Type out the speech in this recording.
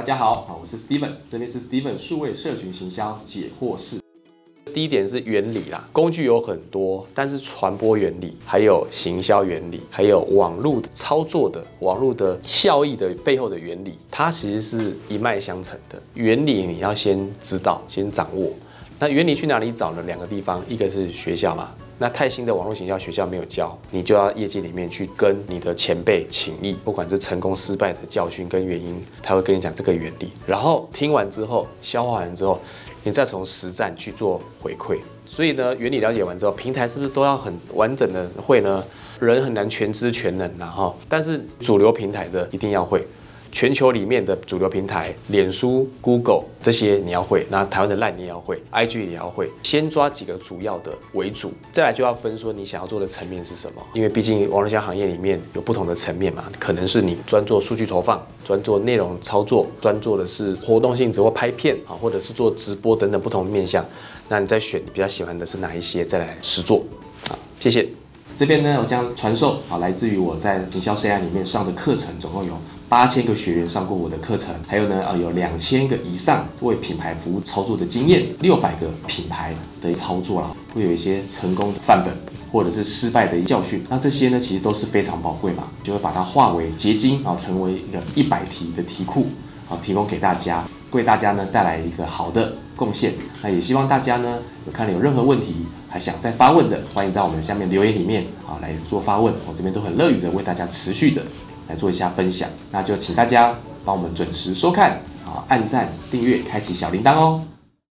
大家好，啊，我是 Steven，这边是 Steven 数位社群行销解惑室。第一点是原理啦，工具有很多，但是传播原理、还有行销原理、还有网络操作的网络的效益的背后的原理，它其实是一脉相承的。原理你要先知道，先掌握。那原理去哪里找呢？两个地方，一个是学校嘛。那太新的网络行销学校没有教，你就要业界里面去跟你的前辈请益，不管是成功失败的教训跟原因，他会跟你讲这个原理。然后听完之后，消化完之后。你再从实战去做回馈，所以呢，原理了解完之后，平台是不是都要很完整的会呢？人很难全知全能然后，但是主流平台的一定要会。全球里面的主流平台，脸书、Google 这些你要会，那台湾的 Line 你也要会，IG 也要会。先抓几个主要的为主，再来就要分说你想要做的层面是什么。因为毕竟网络销行业里面有不同的层面嘛，可能是你专做数据投放，专做内容操作，专做的是活动性质或拍片啊，或者是做直播等等不同的面向。那你再选你比较喜欢的是哪一些，再来实做。好，谢谢。这边呢，我将传授啊，来自于我在营销 CI 里面上的课程，总共有八千个学员上过我的课程，还有呢，呃，有两千个以上为品牌服务操作的经验，六百个品牌的操作啦，会有一些成功的范本或者是失败的教训，那这些呢，其实都是非常宝贵嘛，就会把它化为结晶啊，成为一个一百题的题库啊，提供给大家，为大家呢带来一个好的贡献。那也希望大家呢，有看了有任何问题。还想再发问的，欢迎在我们下面留言里面啊来做发问，我这边都很乐于的为大家持续的来做一下分享。那就请大家帮我们准时收看啊，按赞、订阅、开启小铃铛哦。